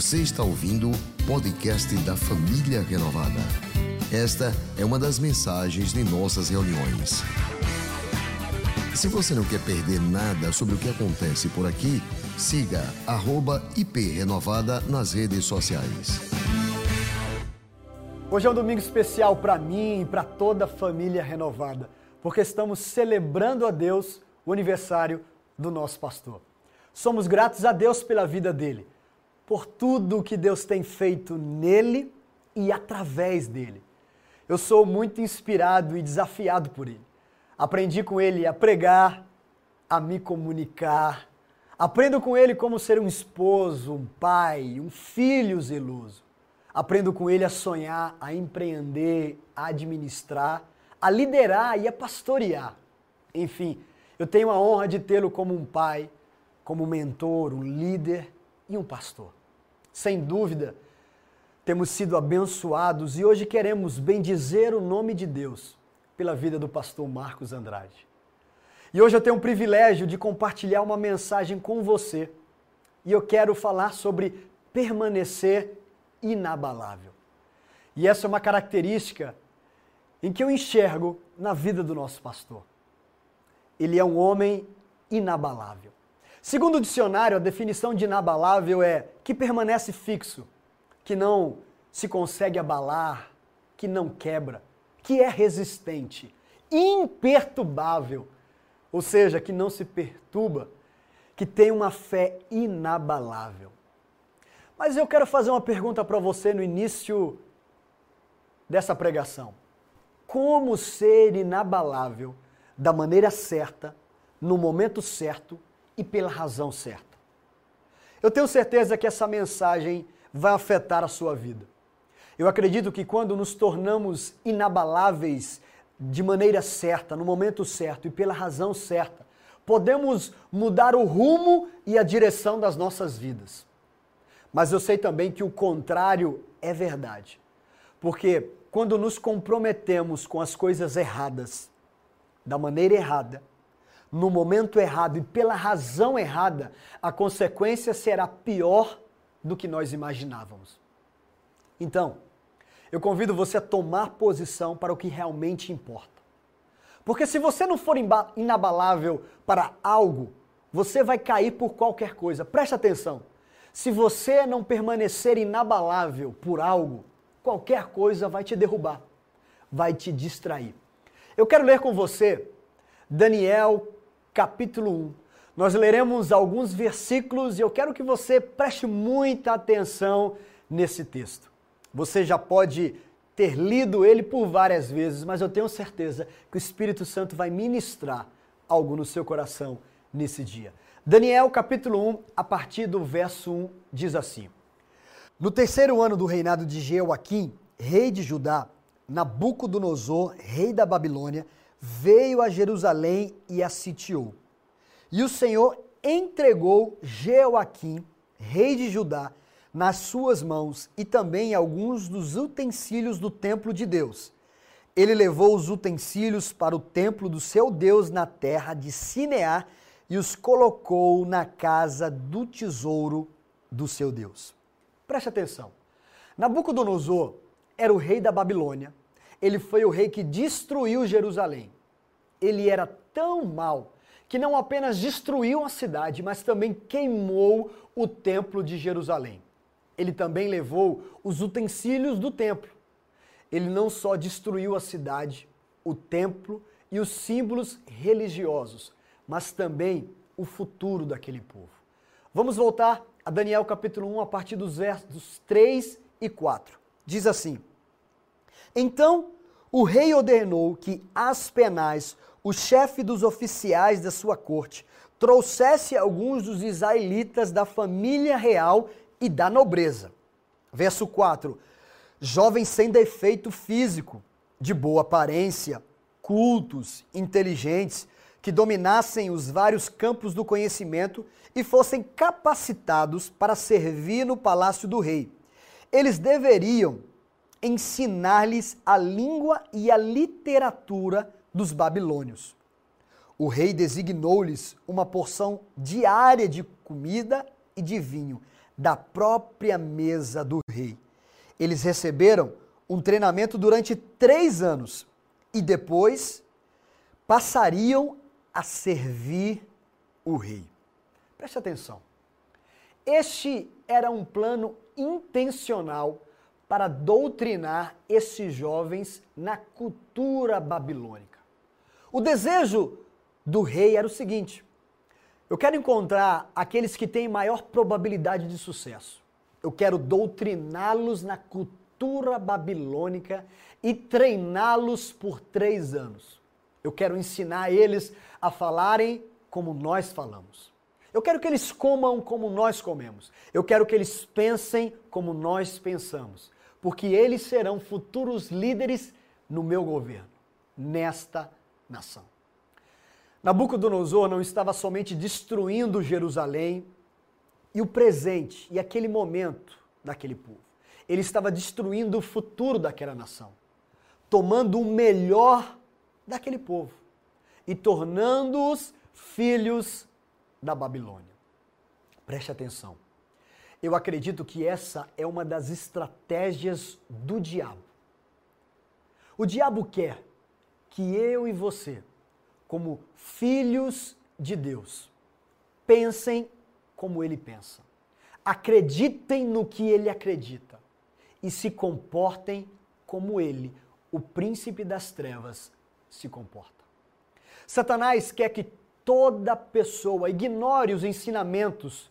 Você está ouvindo o podcast da Família Renovada. Esta é uma das mensagens de nossas reuniões. Se você não quer perder nada sobre o que acontece por aqui, siga @iprenovada nas redes sociais. Hoje é um domingo especial para mim e para toda a família renovada, porque estamos celebrando a Deus o aniversário do nosso pastor. Somos gratos a Deus pela vida dele, por tudo que Deus tem feito nele e através dele. Eu sou muito inspirado e desafiado por ele. Aprendi com ele a pregar, a me comunicar. Aprendo com ele como ser um esposo, um pai, um filho zeloso. Aprendo com ele a sonhar, a empreender, a administrar, a liderar e a pastorear. Enfim, eu tenho a honra de tê-lo como um pai, como um mentor, um líder e um pastor. Sem dúvida, temos sido abençoados e hoje queremos bendizer o nome de Deus pela vida do pastor Marcos Andrade. E hoje eu tenho o privilégio de compartilhar uma mensagem com você. E eu quero falar sobre permanecer inabalável. E essa é uma característica em que eu enxergo na vida do nosso pastor ele é um homem inabalável. Segundo o dicionário, a definição de inabalável é que permanece fixo, que não se consegue abalar, que não quebra, que é resistente, imperturbável, ou seja, que não se perturba, que tem uma fé inabalável. Mas eu quero fazer uma pergunta para você no início dessa pregação. Como ser inabalável da maneira certa, no momento certo e pela razão certa. Eu tenho certeza que essa mensagem vai afetar a sua vida. Eu acredito que quando nos tornamos inabaláveis de maneira certa, no momento certo e pela razão certa, podemos mudar o rumo e a direção das nossas vidas. Mas eu sei também que o contrário é verdade. Porque quando nos comprometemos com as coisas erradas, da maneira errada, no momento errado e pela razão errada, a consequência será pior do que nós imaginávamos. Então, eu convido você a tomar posição para o que realmente importa. Porque se você não for inabalável para algo, você vai cair por qualquer coisa. Preste atenção. Se você não permanecer inabalável por algo, qualquer coisa vai te derrubar, vai te distrair. Eu quero ler com você Daniel capítulo 1. Nós leremos alguns versículos e eu quero que você preste muita atenção nesse texto. Você já pode ter lido ele por várias vezes, mas eu tenho certeza que o Espírito Santo vai ministrar algo no seu coração nesse dia. Daniel capítulo 1, a partir do verso 1, diz assim: No terceiro ano do reinado de Jeoaquim, rei de Judá, Nabucodonosor, rei da Babilônia, veio a Jerusalém e a sitiou. E o Senhor entregou Jeoaquim, rei de Judá, nas suas mãos e também alguns dos utensílios do templo de Deus. Ele levou os utensílios para o templo do seu Deus na terra de Sineá e os colocou na casa do tesouro do seu Deus. Preste atenção. Nabucodonosor era o rei da Babilônia ele foi o rei que destruiu Jerusalém. Ele era tão mau que não apenas destruiu a cidade, mas também queimou o templo de Jerusalém. Ele também levou os utensílios do templo. Ele não só destruiu a cidade, o templo e os símbolos religiosos, mas também o futuro daquele povo. Vamos voltar a Daniel capítulo 1 a partir dos versos 3 e 4. Diz assim: então o rei ordenou que Aspenaz, o chefe dos oficiais da sua corte, trouxesse alguns dos israelitas da família real e da nobreza. Verso 4: Jovens sem defeito físico, de boa aparência, cultos, inteligentes, que dominassem os vários campos do conhecimento e fossem capacitados para servir no palácio do rei. Eles deveriam ensinar-lhes a língua e a literatura dos babilônios. O rei designou-lhes uma porção diária de comida e de vinho, da própria mesa do rei. Eles receberam um treinamento durante três anos e depois passariam a servir o rei. Preste atenção. Este era um plano intencional para doutrinar esses jovens na cultura babilônica. O desejo do rei era o seguinte: eu quero encontrar aqueles que têm maior probabilidade de sucesso. Eu quero doutriná-los na cultura babilônica e treiná-los por três anos. Eu quero ensinar eles a falarem como nós falamos. Eu quero que eles comam como nós comemos. Eu quero que eles pensem como nós pensamos. Porque eles serão futuros líderes no meu governo, nesta nação. Nabucodonosor não estava somente destruindo Jerusalém e o presente e aquele momento daquele povo. Ele estava destruindo o futuro daquela nação, tomando o melhor daquele povo e tornando-os filhos da Babilônia. Preste atenção. Eu acredito que essa é uma das estratégias do diabo. O diabo quer que eu e você, como filhos de Deus, pensem como ele pensa, acreditem no que ele acredita e se comportem como ele, o príncipe das trevas, se comporta. Satanás quer que toda pessoa ignore os ensinamentos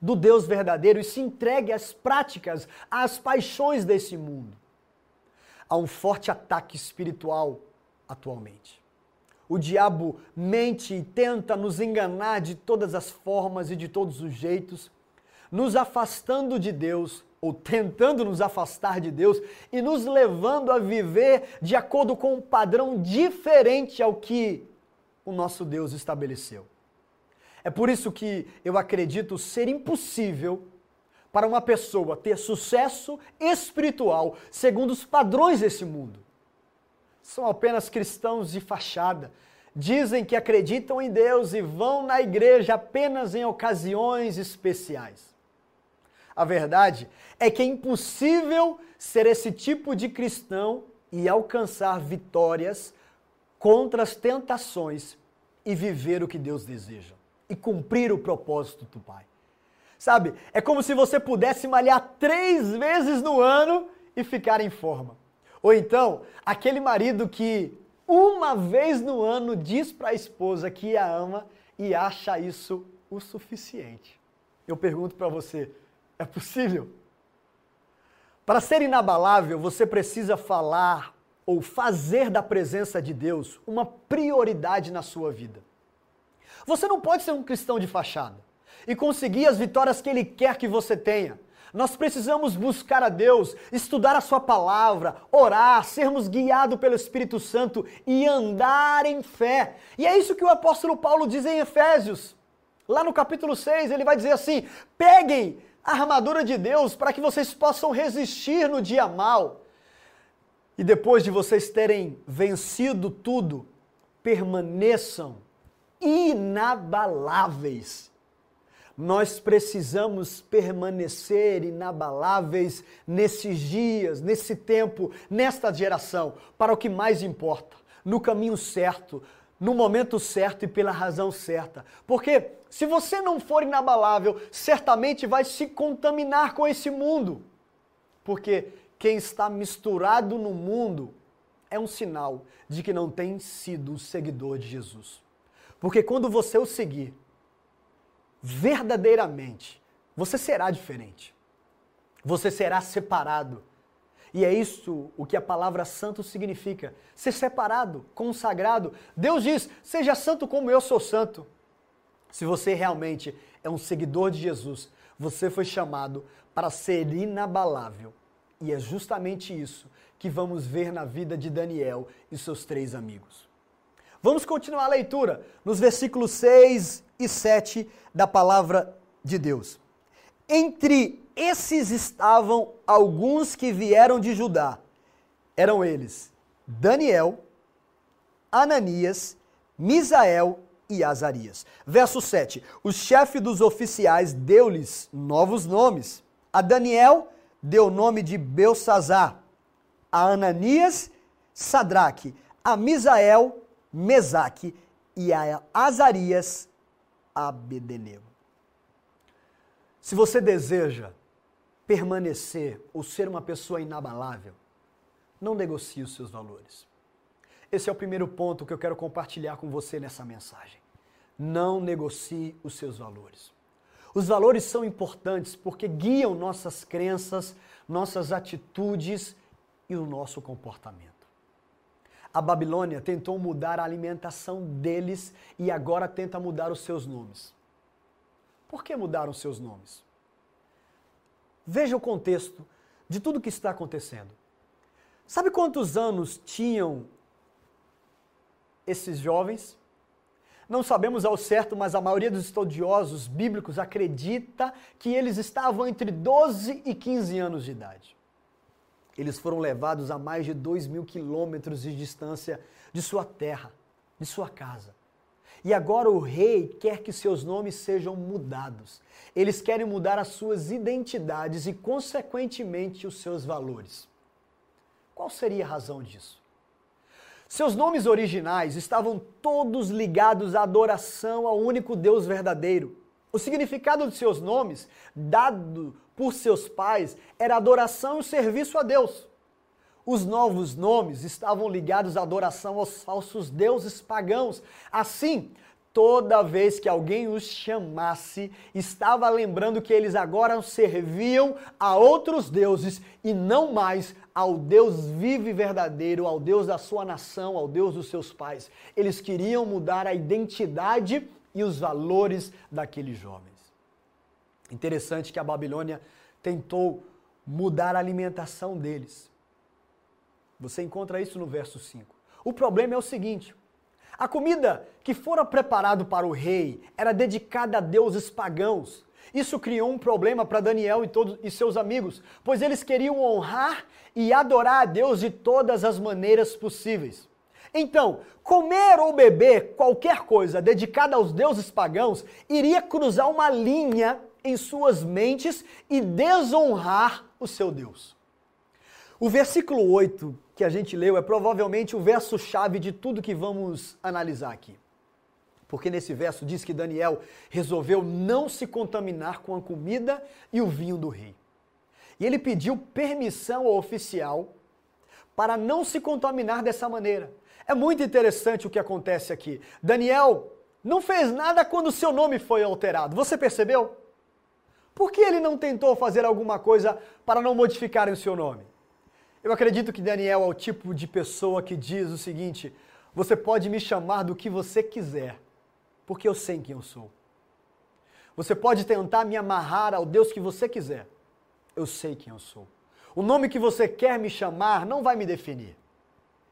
do Deus verdadeiro e se entregue às práticas, às paixões desse mundo. Há um forte ataque espiritual atualmente. O diabo mente e tenta nos enganar de todas as formas e de todos os jeitos, nos afastando de Deus ou tentando nos afastar de Deus e nos levando a viver de acordo com um padrão diferente ao que o nosso Deus estabeleceu. É por isso que eu acredito ser impossível para uma pessoa ter sucesso espiritual segundo os padrões desse mundo. São apenas cristãos de fachada. Dizem que acreditam em Deus e vão na igreja apenas em ocasiões especiais. A verdade é que é impossível ser esse tipo de cristão e alcançar vitórias contra as tentações e viver o que Deus deseja e cumprir o propósito do Pai. Sabe, é como se você pudesse malhar três vezes no ano e ficar em forma. Ou então, aquele marido que uma vez no ano diz para a esposa que a ama e acha isso o suficiente. Eu pergunto para você, é possível? Para ser inabalável, você precisa falar ou fazer da presença de Deus uma prioridade na sua vida. Você não pode ser um cristão de fachada e conseguir as vitórias que Ele quer que você tenha. Nós precisamos buscar a Deus, estudar a Sua palavra, orar, sermos guiados pelo Espírito Santo e andar em fé. E é isso que o apóstolo Paulo diz em Efésios. Lá no capítulo 6, ele vai dizer assim: peguem a armadura de Deus para que vocês possam resistir no dia mal. E depois de vocês terem vencido tudo, permaneçam inabaláveis. Nós precisamos permanecer inabaláveis nesses dias, nesse tempo, nesta geração, para o que mais importa, no caminho certo, no momento certo e pela razão certa. Porque se você não for inabalável, certamente vai se contaminar com esse mundo. Porque quem está misturado no mundo é um sinal de que não tem sido seguidor de Jesus. Porque quando você o seguir, verdadeiramente, você será diferente. Você será separado. E é isso o que a palavra santo significa: ser separado, consagrado. Deus diz: seja santo como eu sou santo. Se você realmente é um seguidor de Jesus, você foi chamado para ser inabalável. E é justamente isso que vamos ver na vida de Daniel e seus três amigos. Vamos continuar a leitura nos versículos 6 e 7 da palavra de Deus. Entre esses estavam alguns que vieram de Judá. Eram eles Daniel, Ananias, Misael e Azarias. Verso 7. O chefe dos oficiais deu-lhes novos nomes. A Daniel deu o nome de Belsazar, a Ananias, Sadraque, a Misael, Mesaque e a Azarias, Abednego. Se você deseja permanecer ou ser uma pessoa inabalável, não negocie os seus valores. Esse é o primeiro ponto que eu quero compartilhar com você nessa mensagem. Não negocie os seus valores. Os valores são importantes porque guiam nossas crenças, nossas atitudes e o nosso comportamento. A Babilônia tentou mudar a alimentação deles e agora tenta mudar os seus nomes. Por que mudaram seus nomes? Veja o contexto de tudo que está acontecendo. Sabe quantos anos tinham esses jovens? Não sabemos ao certo, mas a maioria dos estudiosos bíblicos acredita que eles estavam entre 12 e 15 anos de idade. Eles foram levados a mais de 2 mil quilômetros de distância de sua terra, de sua casa. E agora o rei quer que seus nomes sejam mudados. Eles querem mudar as suas identidades e, consequentemente, os seus valores. Qual seria a razão disso? Seus nomes originais estavam todos ligados à adoração ao único Deus verdadeiro. O significado de seus nomes, dado por seus pais, era adoração e serviço a Deus. Os novos nomes estavam ligados à adoração aos falsos deuses pagãos. Assim, toda vez que alguém os chamasse, estava lembrando que eles agora serviam a outros deuses e não mais ao Deus vivo e verdadeiro, ao Deus da sua nação, ao Deus dos seus pais. Eles queriam mudar a identidade e os valores daqueles jovens. Interessante que a Babilônia tentou mudar a alimentação deles. Você encontra isso no verso 5. O problema é o seguinte: a comida que fora preparado para o rei era dedicada a deuses pagãos. Isso criou um problema para Daniel e todos e seus amigos, pois eles queriam honrar e adorar a Deus de todas as maneiras possíveis. Então, comer ou beber qualquer coisa dedicada aos deuses pagãos iria cruzar uma linha em suas mentes e desonrar o seu Deus. O versículo 8 que a gente leu é provavelmente o verso-chave de tudo que vamos analisar aqui. Porque nesse verso diz que Daniel resolveu não se contaminar com a comida e o vinho do rei. E ele pediu permissão ao oficial para não se contaminar dessa maneira. É muito interessante o que acontece aqui. Daniel não fez nada quando seu nome foi alterado. Você percebeu? Por que ele não tentou fazer alguma coisa para não modificar o seu nome? Eu acredito que Daniel é o tipo de pessoa que diz o seguinte: você pode me chamar do que você quiser, porque eu sei quem eu sou. Você pode tentar me amarrar ao Deus que você quiser, eu sei quem eu sou. O nome que você quer me chamar não vai me definir.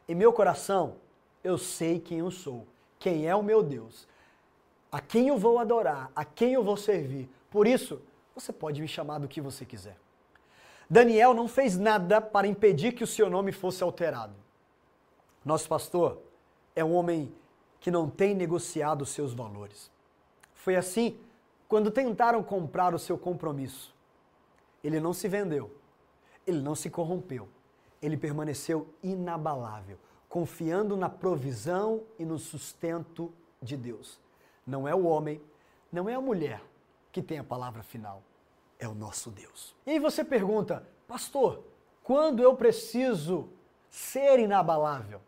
Em meu coração, eu sei quem eu sou, quem é o meu Deus, a quem eu vou adorar, a quem eu vou servir. Por isso, você pode me chamar do que você quiser. Daniel não fez nada para impedir que o seu nome fosse alterado. Nosso pastor é um homem que não tem negociado os seus valores. Foi assim quando tentaram comprar o seu compromisso. Ele não se vendeu, ele não se corrompeu, ele permaneceu inabalável, confiando na provisão e no sustento de Deus. Não é o homem, não é a mulher que tem a palavra final é o nosso Deus. E aí você pergunta, pastor, quando eu preciso ser inabalável?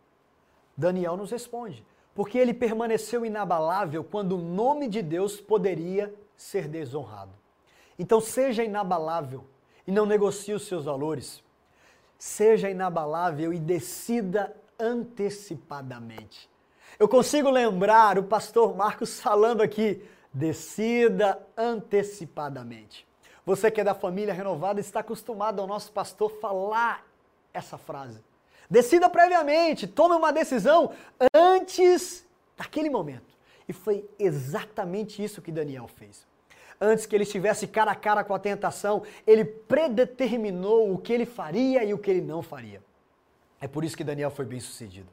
Daniel nos responde, porque ele permaneceu inabalável quando o nome de Deus poderia ser desonrado. Então seja inabalável e não negocie os seus valores. Seja inabalável e decida antecipadamente. Eu consigo lembrar o pastor Marcos falando aqui: decida antecipadamente. Você que é da família renovada está acostumado ao nosso pastor falar essa frase. Decida previamente, tome uma decisão antes daquele momento. E foi exatamente isso que Daniel fez. Antes que ele estivesse cara a cara com a tentação, ele predeterminou o que ele faria e o que ele não faria. É por isso que Daniel foi bem sucedido.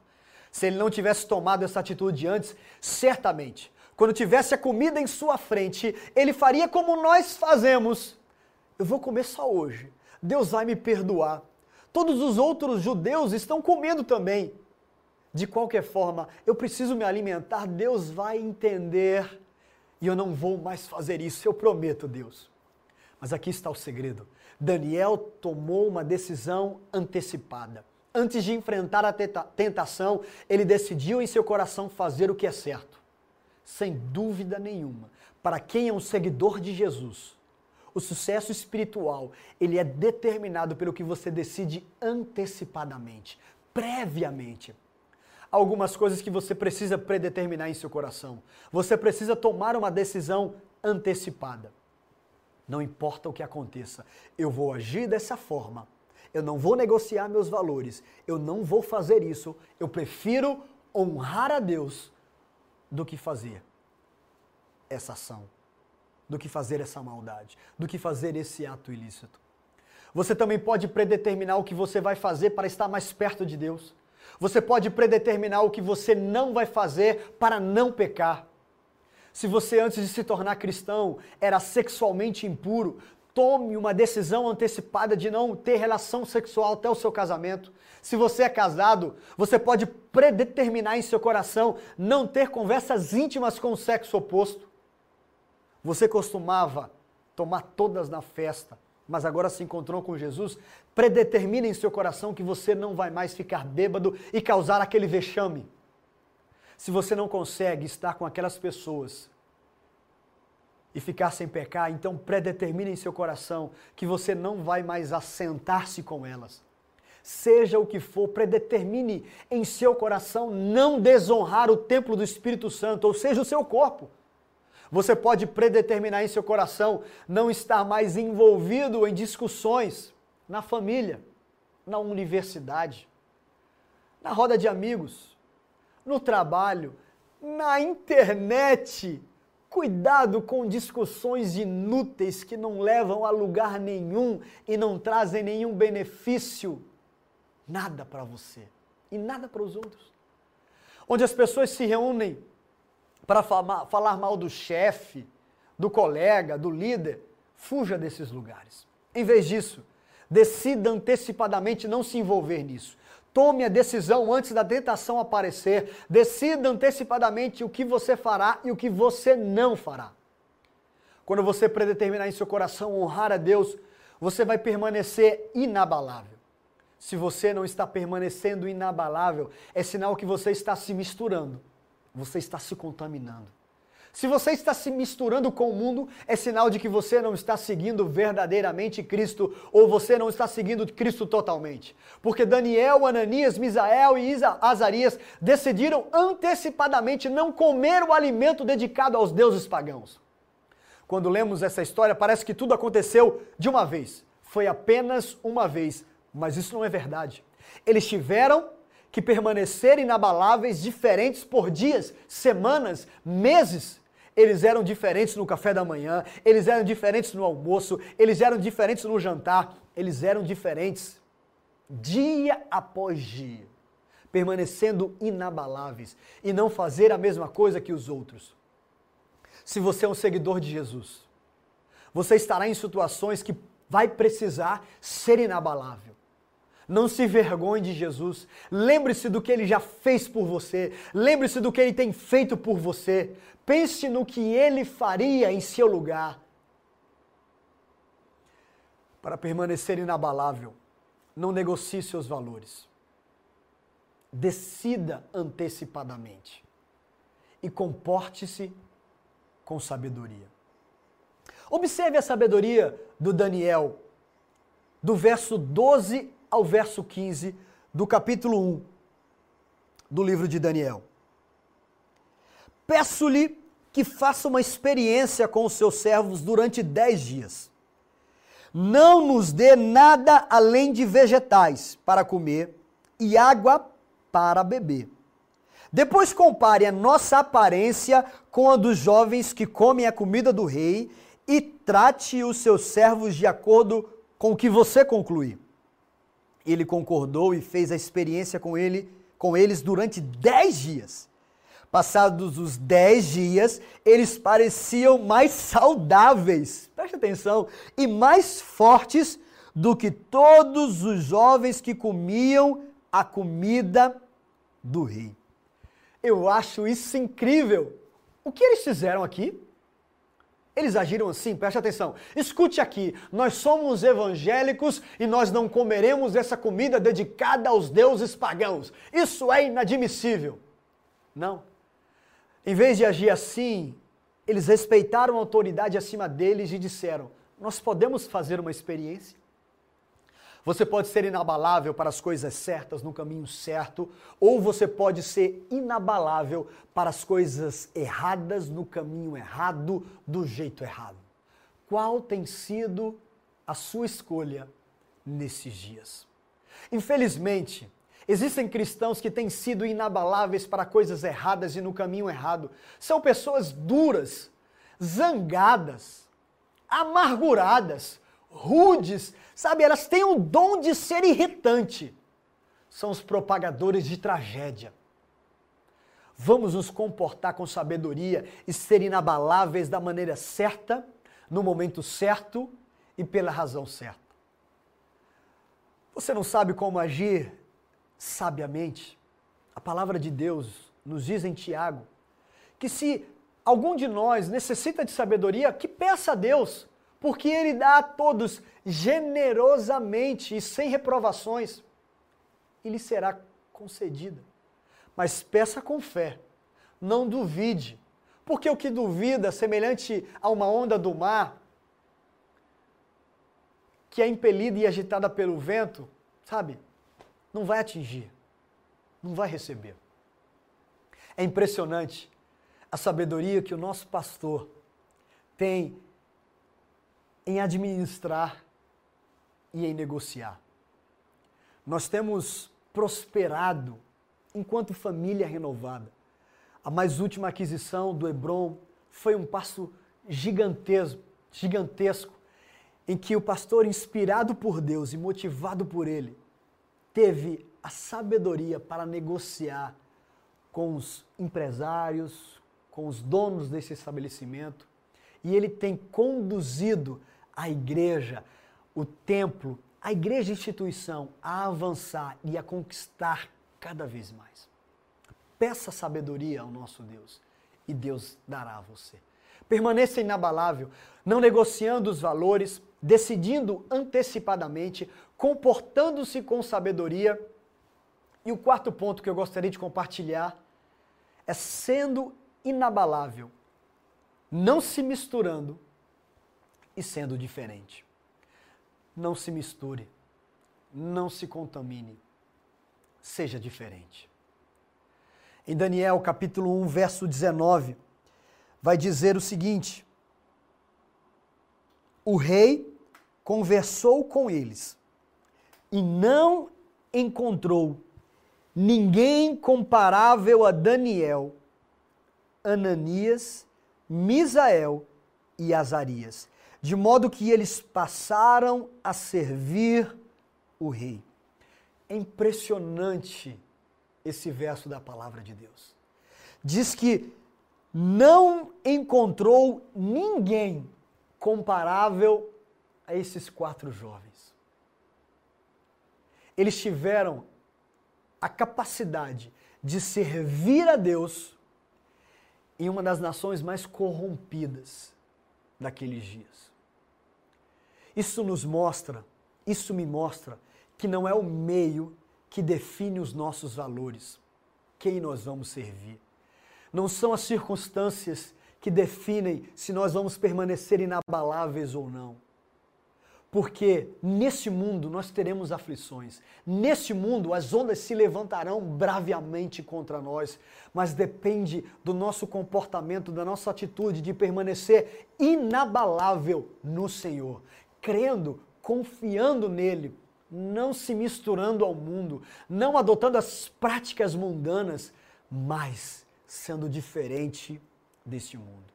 Se ele não tivesse tomado essa atitude antes, certamente quando tivesse a comida em sua frente, ele faria como nós fazemos. Eu vou comer só hoje. Deus vai me perdoar. Todos os outros judeus estão comendo também. De qualquer forma, eu preciso me alimentar, Deus vai entender e eu não vou mais fazer isso, eu prometo, Deus. Mas aqui está o segredo. Daniel tomou uma decisão antecipada. Antes de enfrentar a tentação, ele decidiu em seu coração fazer o que é certo. Sem dúvida nenhuma, para quem é um seguidor de Jesus, o sucesso espiritual, ele é determinado pelo que você decide antecipadamente, previamente algumas coisas que você precisa predeterminar em seu coração. Você precisa tomar uma decisão antecipada. Não importa o que aconteça, eu vou agir dessa forma. Eu não vou negociar meus valores. Eu não vou fazer isso. Eu prefiro honrar a Deus do que fazer essa ação, do que fazer essa maldade, do que fazer esse ato ilícito. Você também pode predeterminar o que você vai fazer para estar mais perto de Deus. Você pode predeterminar o que você não vai fazer para não pecar. Se você antes de se tornar cristão era sexualmente impuro, tome uma decisão antecipada de não ter relação sexual até o seu casamento. Se você é casado, você pode predeterminar em seu coração não ter conversas íntimas com o sexo oposto. Você costumava tomar todas na festa, mas agora se encontrou com Jesus, predetermina em seu coração que você não vai mais ficar bêbado e causar aquele vexame. Se você não consegue estar com aquelas pessoas e ficar sem pecar, então predetermine em seu coração que você não vai mais assentar-se com elas. Seja o que for, predetermine em seu coração não desonrar o templo do Espírito Santo, ou seja, o seu corpo. Você pode predeterminar em seu coração não estar mais envolvido em discussões na família, na universidade, na roda de amigos, no trabalho, na internet. Cuidado com discussões inúteis que não levam a lugar nenhum e não trazem nenhum benefício. Nada para você e nada para os outros. Onde as pessoas se reúnem para falar mal do chefe, do colega, do líder, fuja desses lugares. Em vez disso, decida antecipadamente não se envolver nisso. Tome a decisão antes da tentação aparecer. Decida antecipadamente o que você fará e o que você não fará. Quando você predeterminar em seu coração honrar a Deus, você vai permanecer inabalável. Se você não está permanecendo inabalável, é sinal que você está se misturando você está se contaminando. Se você está se misturando com o mundo, é sinal de que você não está seguindo verdadeiramente Cristo ou você não está seguindo Cristo totalmente. Porque Daniel, Ananias, Misael e Azarias decidiram antecipadamente não comer o alimento dedicado aos deuses pagãos. Quando lemos essa história, parece que tudo aconteceu de uma vez. Foi apenas uma vez, mas isso não é verdade. Eles tiveram que permanecer inabaláveis, diferentes por dias, semanas, meses. Eles eram diferentes no café da manhã, eles eram diferentes no almoço, eles eram diferentes no jantar, eles eram diferentes dia após dia, permanecendo inabaláveis e não fazer a mesma coisa que os outros. Se você é um seguidor de Jesus, você estará em situações que vai precisar ser inabalável. Não se vergonhe de Jesus. Lembre-se do que ele já fez por você. Lembre-se do que ele tem feito por você. Pense no que ele faria em seu lugar. Para permanecer inabalável, não negocie seus valores. Decida antecipadamente. E comporte-se com sabedoria. Observe a sabedoria do Daniel, do verso 12 ao verso 15 do capítulo 1 do livro de Daniel. Peço-lhe que faça uma experiência com os seus servos durante dez dias. Não nos dê nada além de vegetais para comer e água para beber. Depois compare a nossa aparência com a dos jovens que comem a comida do rei e trate os seus servos de acordo com o que você concluir. Ele concordou e fez a experiência com ele, com eles durante dez dias. Passados os dez dias, eles pareciam mais saudáveis, preste atenção, e mais fortes do que todos os jovens que comiam a comida do rei. Eu acho isso incrível. O que eles fizeram aqui? Eles agiram assim, preste atenção. Escute aqui, nós somos evangélicos e nós não comeremos essa comida dedicada aos deuses pagãos. Isso é inadmissível. Não. Em vez de agir assim, eles respeitaram a autoridade acima deles e disseram: Nós podemos fazer uma experiência? Você pode ser inabalável para as coisas certas, no caminho certo, ou você pode ser inabalável para as coisas erradas, no caminho errado, do jeito errado. Qual tem sido a sua escolha nesses dias? Infelizmente, Existem cristãos que têm sido inabaláveis para coisas erradas e no caminho errado. São pessoas duras, zangadas, amarguradas, rudes, sabe? Elas têm o dom de ser irritante. São os propagadores de tragédia. Vamos nos comportar com sabedoria e ser inabaláveis da maneira certa, no momento certo e pela razão certa. Você não sabe como agir sabiamente, a palavra de Deus nos diz em Tiago que se algum de nós necessita de sabedoria, que peça a Deus, porque Ele dá a todos generosamente e sem reprovações, e lhe será concedida. Mas peça com fé, não duvide, porque o que duvida, semelhante a uma onda do mar, que é impelida e agitada pelo vento, sabe? não vai atingir, não vai receber. É impressionante a sabedoria que o nosso pastor tem em administrar e em negociar. Nós temos prosperado enquanto família renovada. A mais última aquisição do Hebron foi um passo gigantesco, gigantesco, em que o pastor, inspirado por Deus e motivado por ele, teve a sabedoria para negociar com os empresários, com os donos desse estabelecimento, e ele tem conduzido a igreja, o templo, a igreja instituição a avançar e a conquistar cada vez mais. Peça sabedoria ao nosso Deus e Deus dará a você. Permaneça inabalável, não negociando os valores, decidindo antecipadamente, comportando-se com sabedoria. E o quarto ponto que eu gostaria de compartilhar é sendo inabalável, não se misturando e sendo diferente. Não se misture, não se contamine, seja diferente. Em Daniel capítulo 1, verso 19, vai dizer o seguinte: O rei conversou com eles e não encontrou ninguém comparável a Daniel, Ananias, Misael e Azarias, de modo que eles passaram a servir o rei. É impressionante esse verso da palavra de Deus. Diz que não encontrou ninguém comparável a esses quatro jovens eles tiveram a capacidade de servir a Deus em uma das nações mais corrompidas daqueles dias. Isso nos mostra, isso me mostra que não é o meio que define os nossos valores, quem nós vamos servir. Não são as circunstâncias que definem se nós vamos permanecer inabaláveis ou não porque nesse mundo nós teremos aflições. Nesse mundo as ondas se levantarão braviamente contra nós, mas depende do nosso comportamento, da nossa atitude de permanecer inabalável no Senhor, crendo, confiando nele, não se misturando ao mundo, não adotando as práticas mundanas, mas sendo diferente desse mundo.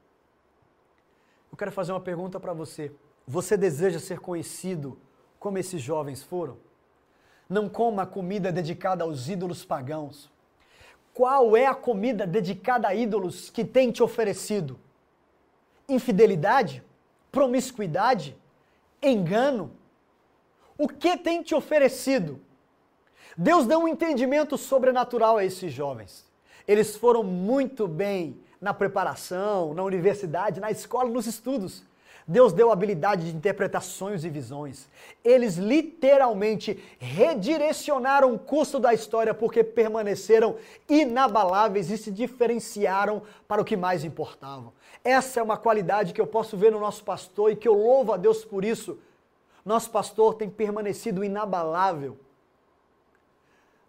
Eu quero fazer uma pergunta para você. Você deseja ser conhecido como esses jovens foram? Não coma a comida dedicada aos ídolos pagãos. Qual é a comida dedicada a ídolos que tem te oferecido? Infidelidade? Promiscuidade? Engano? O que tem te oferecido? Deus deu um entendimento sobrenatural a esses jovens. Eles foram muito bem na preparação, na universidade, na escola, nos estudos. Deus deu habilidade de interpretar sonhos e visões. Eles literalmente redirecionaram o curso da história porque permaneceram inabaláveis e se diferenciaram para o que mais importava. Essa é uma qualidade que eu posso ver no nosso pastor e que eu louvo a Deus por isso. Nosso pastor tem permanecido inabalável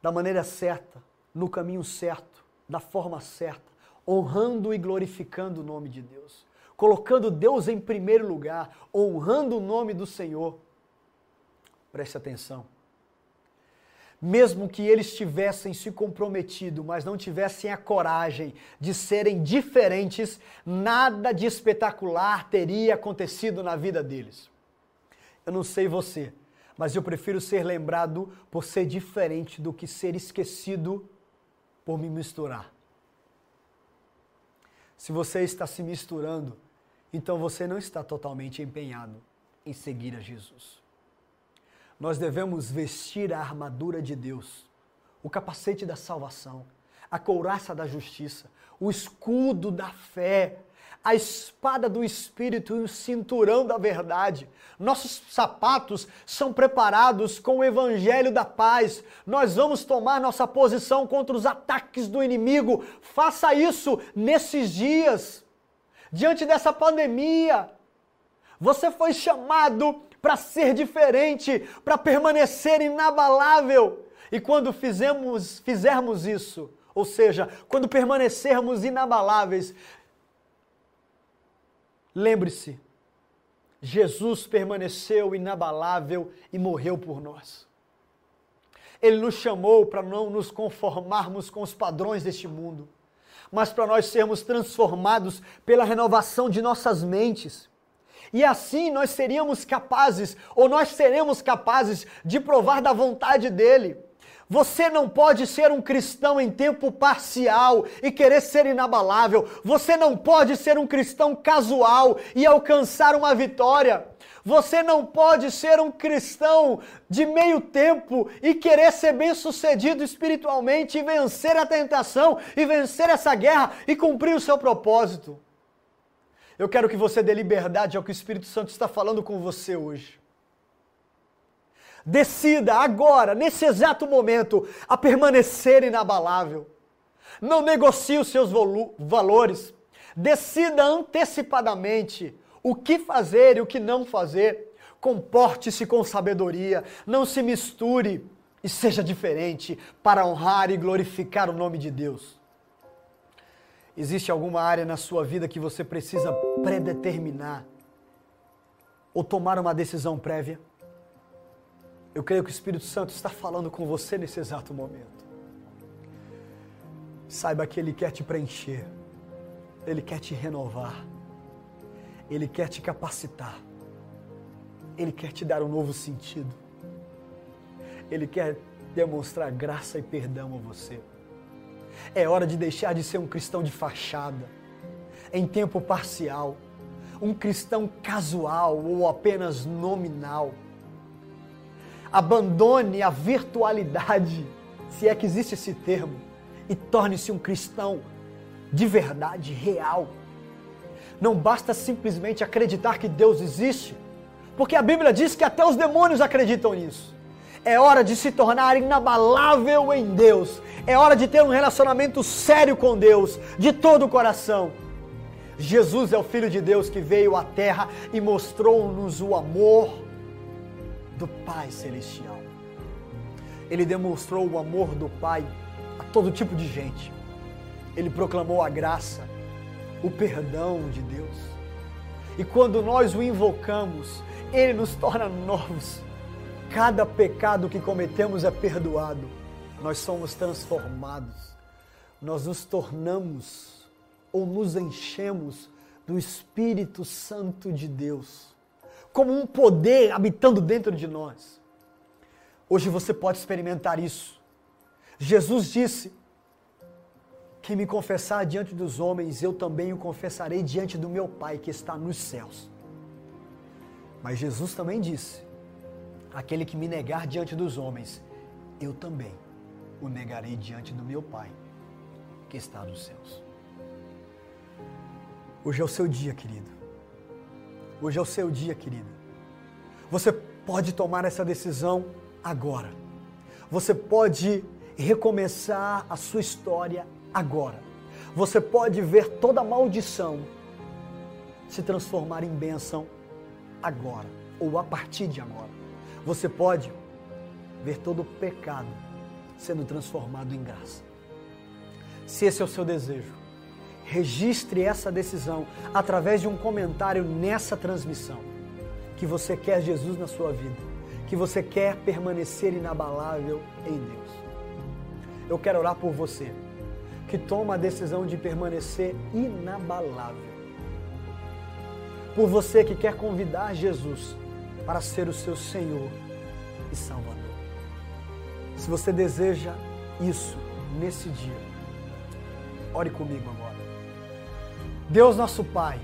da maneira certa, no caminho certo, da forma certa, honrando e glorificando o nome de Deus colocando Deus em primeiro lugar, honrando o nome do Senhor. Preste atenção. Mesmo que eles tivessem se comprometido, mas não tivessem a coragem de serem diferentes, nada de espetacular teria acontecido na vida deles. Eu não sei você, mas eu prefiro ser lembrado por ser diferente do que ser esquecido por me misturar. Se você está se misturando, então você não está totalmente empenhado em seguir a Jesus. Nós devemos vestir a armadura de Deus, o capacete da salvação, a couraça da justiça, o escudo da fé, a espada do Espírito e o cinturão da verdade. Nossos sapatos são preparados com o evangelho da paz. Nós vamos tomar nossa posição contra os ataques do inimigo. Faça isso nesses dias diante dessa pandemia. Você foi chamado para ser diferente, para permanecer inabalável. E quando fizemos, fizermos isso, ou seja, quando permanecermos inabaláveis, lembre-se, Jesus permaneceu inabalável e morreu por nós. Ele nos chamou para não nos conformarmos com os padrões deste mundo mas para nós sermos transformados pela renovação de nossas mentes. E assim nós seríamos capazes, ou nós seremos capazes de provar da vontade dele. Você não pode ser um cristão em tempo parcial e querer ser inabalável. Você não pode ser um cristão casual e alcançar uma vitória. Você não pode ser um cristão de meio tempo e querer ser bem-sucedido espiritualmente e vencer a tentação e vencer essa guerra e cumprir o seu propósito. Eu quero que você dê liberdade ao que o Espírito Santo está falando com você hoje. Decida agora, nesse exato momento, a permanecer inabalável. Não negocie os seus valores. Decida antecipadamente o que fazer e o que não fazer. Comporte-se com sabedoria, não se misture e seja diferente para honrar e glorificar o nome de Deus. Existe alguma área na sua vida que você precisa predeterminar ou tomar uma decisão prévia? Eu creio que o Espírito Santo está falando com você nesse exato momento. Saiba que Ele quer te preencher, Ele quer te renovar. Ele quer te capacitar. Ele quer te dar um novo sentido. Ele quer demonstrar graça e perdão a você. É hora de deixar de ser um cristão de fachada, em tempo parcial, um cristão casual ou apenas nominal. Abandone a virtualidade, se é que existe esse termo, e torne-se um cristão de verdade, real não basta simplesmente acreditar que Deus existe, porque a Bíblia diz que até os demônios acreditam nisso. É hora de se tornar inabalável em Deus. É hora de ter um relacionamento sério com Deus, de todo o coração. Jesus é o Filho de Deus que veio à terra e mostrou-nos o amor do Pai Celestial. Ele demonstrou o amor do Pai a todo tipo de gente. Ele proclamou a graça, o perdão de Deus. E quando nós o invocamos, ele nos torna novos. Cada pecado que cometemos é perdoado. Nós somos transformados. Nós nos tornamos ou nos enchemos do Espírito Santo de Deus, como um poder habitando dentro de nós. Hoje você pode experimentar isso. Jesus disse Quem me confessar diante dos homens, eu também o confessarei diante do meu Pai que está nos céus. Mas Jesus também disse: Aquele que me negar diante dos homens, eu também o negarei diante do meu Pai que está nos céus. Hoje é o seu dia, querido. Hoje é o seu dia, querida. Você pode tomar essa decisão agora. Você pode recomeçar a sua história agora. Você pode ver toda maldição se transformar em bênção agora ou a partir de agora. Você pode ver todo pecado sendo transformado em graça. Se esse é o seu desejo, registre essa decisão através de um comentário nessa transmissão. Que você quer Jesus na sua vida, que você quer permanecer inabalável em Deus. Eu quero orar por você que toma a decisão de permanecer inabalável. Por você que quer convidar Jesus para ser o seu Senhor e Salvador. Se você deseja isso nesse dia, ore comigo agora. Deus nosso Pai,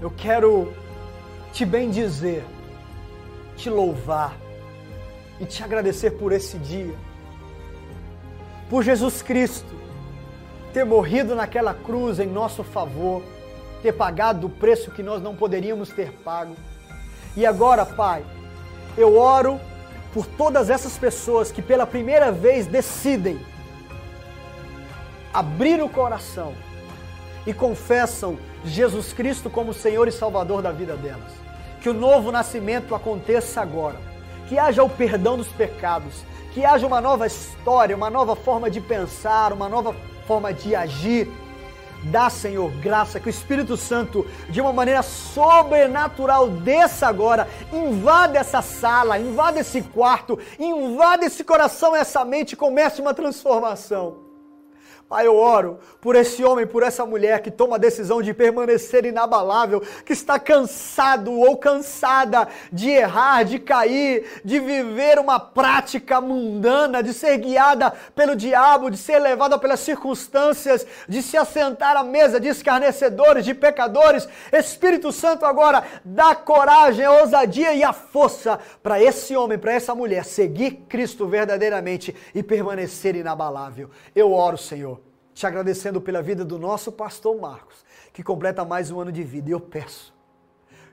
eu quero te bendizer, te louvar e te agradecer por esse dia, por Jesus Cristo ter morrido naquela cruz em nosso favor, ter pagado o preço que nós não poderíamos ter pago. E agora, Pai, eu oro por todas essas pessoas que pela primeira vez decidem abrir o coração e confessam Jesus Cristo como Senhor e Salvador da vida delas. Que o novo nascimento aconteça agora. Que haja o perdão dos pecados. Que haja uma nova história, uma nova forma de pensar, uma nova forma de agir Dá, Senhor, graça que o Espírito Santo, de uma maneira sobrenatural, desça agora, invada essa sala, invada esse quarto, invada esse coração, essa mente comece uma transformação. Pai, eu oro por esse homem, por essa mulher que toma a decisão de permanecer inabalável, que está cansado ou cansada de errar, de cair, de viver uma prática mundana, de ser guiada pelo diabo, de ser levada pelas circunstâncias, de se assentar à mesa de escarnecedores, de pecadores. Espírito Santo agora dá coragem, a ousadia e a força para esse homem, para essa mulher seguir Cristo verdadeiramente e permanecer inabalável. Eu oro, Senhor te agradecendo pela vida do nosso pastor Marcos, que completa mais um ano de vida. E eu peço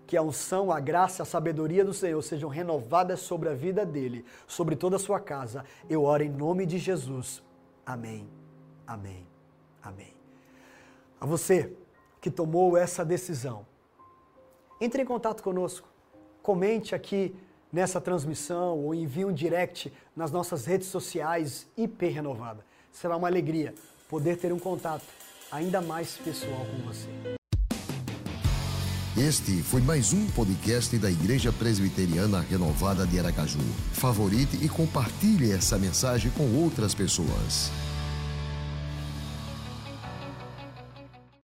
que a unção, a graça, a sabedoria do Senhor sejam renovadas sobre a vida dele, sobre toda a sua casa. Eu oro em nome de Jesus. Amém. Amém. Amém. A você que tomou essa decisão, entre em contato conosco. Comente aqui nessa transmissão ou envie um direct nas nossas redes sociais IP Renovada. Será uma alegria poder ter um contato ainda mais pessoal com você. Este foi mais um podcast da Igreja Presbiteriana Renovada de Aracaju. Favorite e compartilhe essa mensagem com outras pessoas.